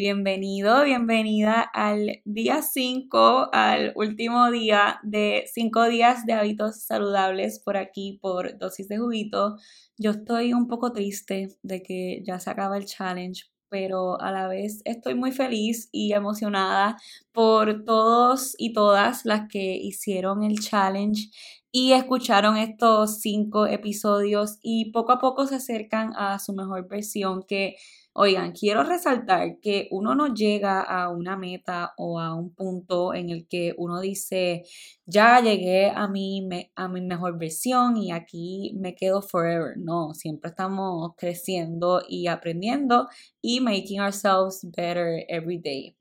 bienvenido, bienvenida al día 5, al último día de 5 días de hábitos saludables por aquí, por dosis de juguito. Yo estoy un poco triste de que ya se acaba el challenge, pero a la vez estoy muy feliz y emocionada por todos y todas las que hicieron el challenge y escucharon estos cinco episodios y poco a poco se acercan a su mejor versión que Oigan, quiero resaltar que uno no llega a una meta o a un punto en el que uno dice, ya llegué a mi, a mi mejor versión y aquí me quedo forever. No, siempre estamos creciendo y aprendiendo y making ourselves better every day.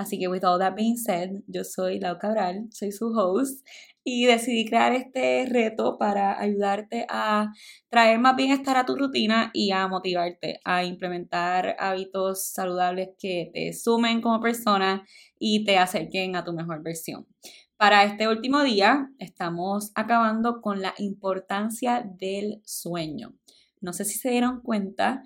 Así que, with all that being said, yo soy Lau Cabral, soy su host y decidí crear este reto para ayudarte a traer más bienestar a tu rutina y a motivarte a implementar hábitos saludables que te sumen como persona y te acerquen a tu mejor versión. Para este último día estamos acabando con la importancia del sueño. No sé si se dieron cuenta,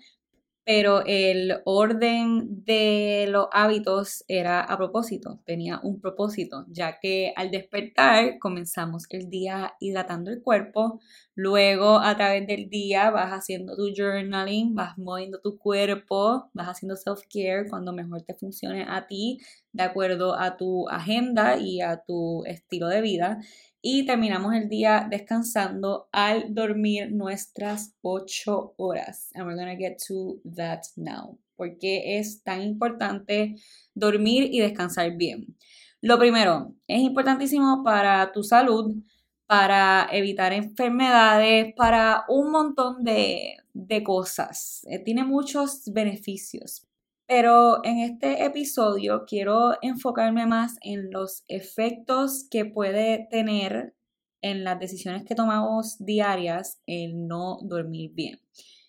pero el orden de los hábitos era a propósito, tenía un propósito, ya que al despertar comenzamos el día hidratando el cuerpo, luego a través del día vas haciendo tu journaling, vas moviendo tu cuerpo, vas haciendo self-care cuando mejor te funcione a ti, de acuerdo a tu agenda y a tu estilo de vida y terminamos el día descansando al dormir nuestras 8 horas. And we're gonna get to that now. Porque es tan importante dormir y descansar bien. Lo primero, es importantísimo para tu salud, para evitar enfermedades, para un montón de, de cosas. Eh, tiene muchos beneficios. Pero en este episodio quiero enfocarme más en los efectos que puede tener en las decisiones que tomamos diarias el no dormir bien.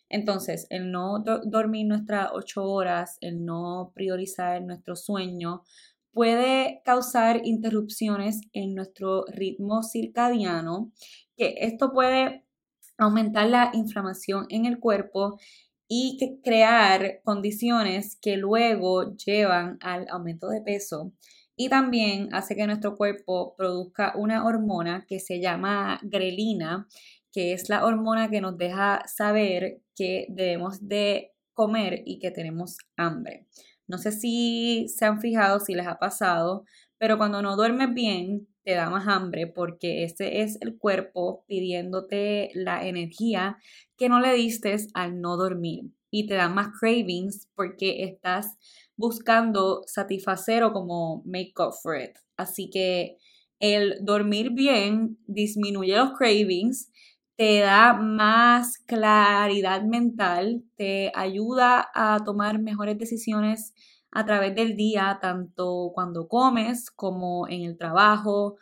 Entonces, el no dormir nuestras ocho horas, el no priorizar nuestro sueño, puede causar interrupciones en nuestro ritmo circadiano, que esto puede aumentar la inflamación en el cuerpo y crear condiciones que luego llevan al aumento de peso y también hace que nuestro cuerpo produzca una hormona que se llama grelina, que es la hormona que nos deja saber que debemos de comer y que tenemos hambre. No sé si se han fijado, si les ha pasado, pero cuando no duermes bien, te da más hambre porque ese es el cuerpo pidiéndote la energía que no le diste al no dormir y te da más cravings porque estás buscando satisfacer o como make up for it. Así que el dormir bien disminuye los cravings, te da más claridad mental, te ayuda a tomar mejores decisiones a través del día, tanto cuando comes como en el trabajo,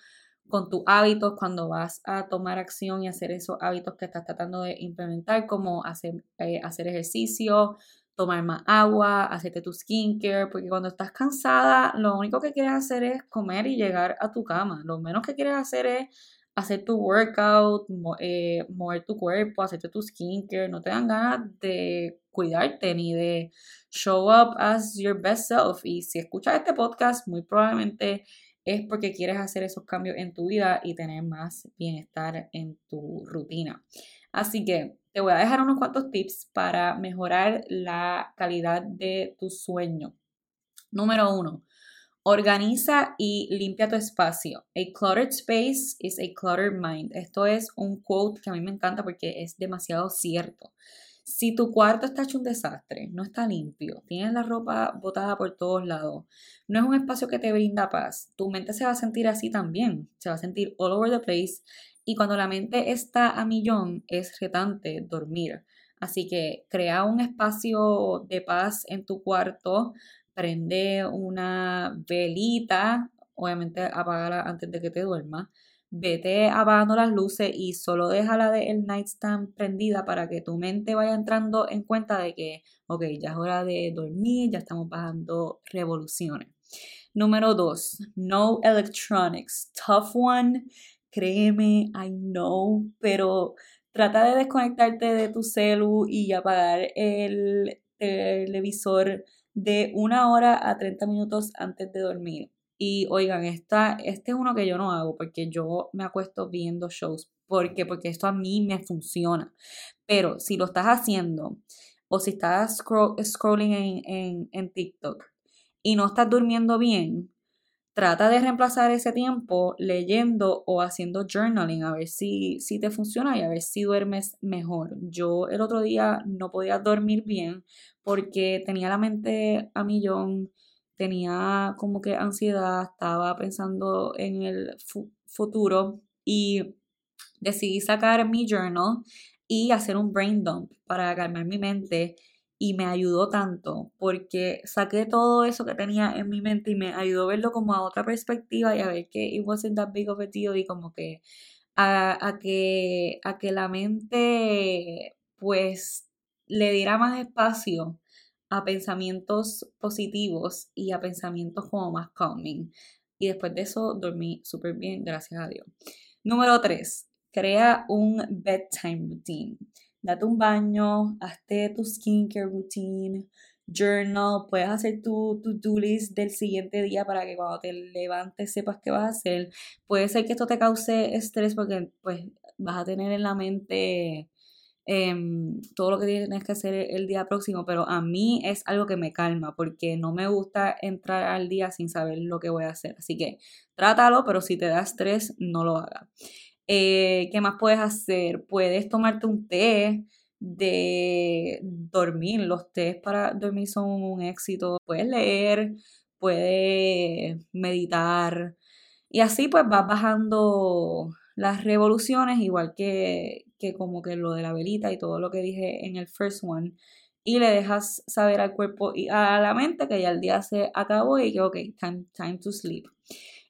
con tus hábitos, cuando vas a tomar acción y hacer esos hábitos que estás tratando de implementar, como hacer, eh, hacer ejercicio, tomar más agua, hacerte tu skincare, porque cuando estás cansada, lo único que quieres hacer es comer y llegar a tu cama. Lo menos que quieres hacer es hacer tu workout, eh, mover tu cuerpo, hacerte tu skincare. No te dan ganas de cuidarte ni de show up as your best self. Y si escuchas este podcast, muy probablemente es porque quieres hacer esos cambios en tu vida y tener más bienestar en tu rutina. Así que te voy a dejar unos cuantos tips para mejorar la calidad de tu sueño. Número uno, organiza y limpia tu espacio. A cluttered space is a cluttered mind. Esto es un quote que a mí me encanta porque es demasiado cierto. Si tu cuarto está hecho un desastre, no está limpio, tienes la ropa botada por todos lados, no es un espacio que te brinda paz, tu mente se va a sentir así también, se va a sentir all over the place y cuando la mente está a millón es retante dormir. Así que crea un espacio de paz en tu cuarto, prende una velita, obviamente apágala antes de que te duermas vete apagando las luces y solo déjala del nightstand prendida para que tu mente vaya entrando en cuenta de que, ok, ya es hora de dormir, ya estamos bajando revoluciones. Número dos, no electronics. Tough one, créeme, I know, pero trata de desconectarte de tu celu y apagar el televisor de una hora a 30 minutos antes de dormir. Y oigan, esta, este es uno que yo no hago porque yo me acuesto viendo shows. ¿Por qué? Porque esto a mí me funciona. Pero si lo estás haciendo o si estás scrolling en, en, en TikTok y no estás durmiendo bien, trata de reemplazar ese tiempo leyendo o haciendo journaling a ver si, si te funciona y a ver si duermes mejor. Yo el otro día no podía dormir bien porque tenía la mente a millón, tenía como que ansiedad, estaba pensando en el futuro y decidí sacar mi journal y hacer un brain dump para calmar mi mente y me ayudó tanto porque saqué todo eso que tenía en mi mente y me ayudó a verlo como a otra perspectiva y a ver que it wasn't that big of a deal y como que a, que a que la mente pues le diera más espacio a pensamientos positivos y a pensamientos como más calming. Y después de eso dormí súper bien, gracias a Dios. Número 3. Crea un bedtime routine date un baño, hazte tu skincare routine, journal, puedes hacer tu to-do list del siguiente día para que cuando te levantes sepas qué vas a hacer. Puede ser que esto te cause estrés porque pues vas a tener en la mente em, todo lo que tienes que hacer el día próximo, pero a mí es algo que me calma porque no me gusta entrar al día sin saber lo que voy a hacer. Así que trátalo, pero si te da estrés, no lo hagas. Eh, ¿Qué más puedes hacer? Puedes tomarte un té de dormir. Los tés para dormir son un éxito. Puedes leer, puedes meditar. Y así pues vas bajando las revoluciones, igual que, que como que lo de la velita y todo lo que dije en el first one. Y le dejas saber al cuerpo y a la mente que ya el día se acabó y que, ok, time, time to sleep.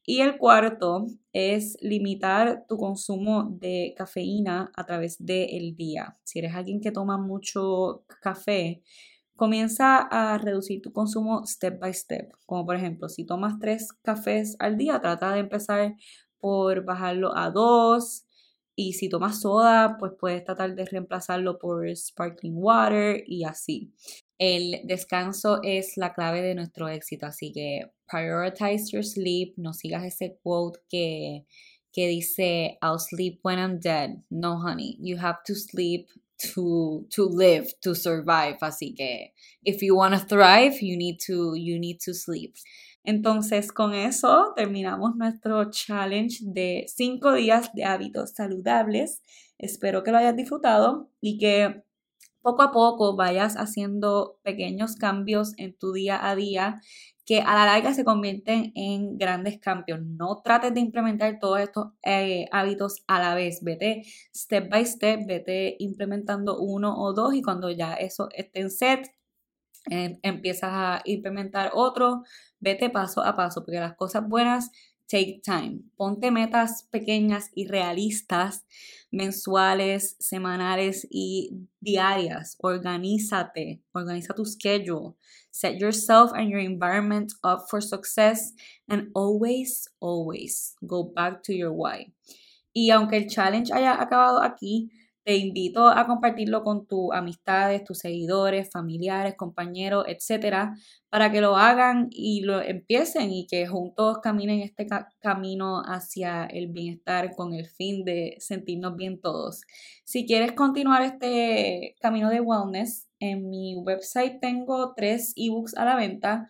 Y el cuarto es limitar tu consumo de cafeína a través del día. Si eres alguien que toma mucho café, comienza a reducir tu consumo step by step. Como por ejemplo, si tomas tres cafés al día, trata de empezar por bajarlo a dos. Y si tomas soda, pues puedes tratar de reemplazarlo por sparkling water y así. El descanso es la clave de nuestro éxito, así que prioritize your sleep, no sigas ese quote que, que dice I'll sleep when I'm dead. No, honey, you have to sleep to, to live, to survive. Así que if you want to thrive, you need to, you need to sleep. Entonces, con eso terminamos nuestro challenge de 5 días de hábitos saludables. Espero que lo hayas disfrutado y que poco a poco vayas haciendo pequeños cambios en tu día a día que a la larga se convierten en grandes cambios. No trates de implementar todos estos eh, hábitos a la vez. Vete step by step, vete implementando uno o dos y cuando ya eso esté en set, em, empiezas a implementar otro. Vete paso a paso porque las cosas buenas take time. Ponte metas pequeñas y realistas, mensuales, semanales y diarias. Organízate, organiza tu schedule. Set yourself and your environment up for success and always, always go back to your why. Y aunque el challenge haya acabado aquí, te invito a compartirlo con tus amistades, tus seguidores, familiares, compañeros, etcétera, para que lo hagan y lo empiecen y que juntos caminen este camino hacia el bienestar con el fin de sentirnos bien todos. Si quieres continuar este camino de wellness, en mi website tengo tres ebooks a la venta.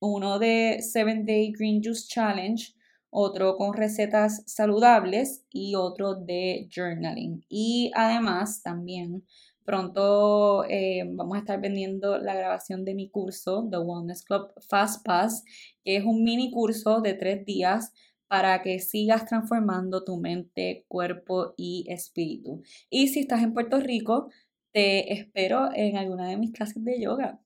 Uno de 7 Day Green Juice Challenge, otro con recetas saludables y otro de journaling. Y además también pronto eh, vamos a estar vendiendo la grabación de mi curso, The Wellness Club Fast Pass, que es un mini curso de tres días para que sigas transformando tu mente, cuerpo y espíritu. Y si estás en Puerto Rico, te espero en alguna de mis clases de yoga.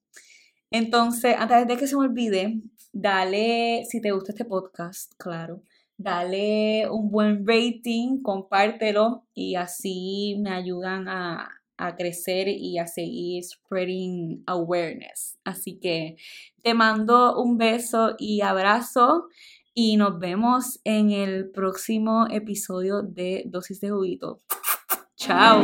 Entonces, antes de que se me olvide, dale, si te gusta este podcast, claro, dale un buen rating, compártelo y así me ayudan a, a crecer y a seguir spreading awareness. Así que te mando un beso y abrazo y nos vemos en el próximo episodio de Dosis de Juguito. Chao.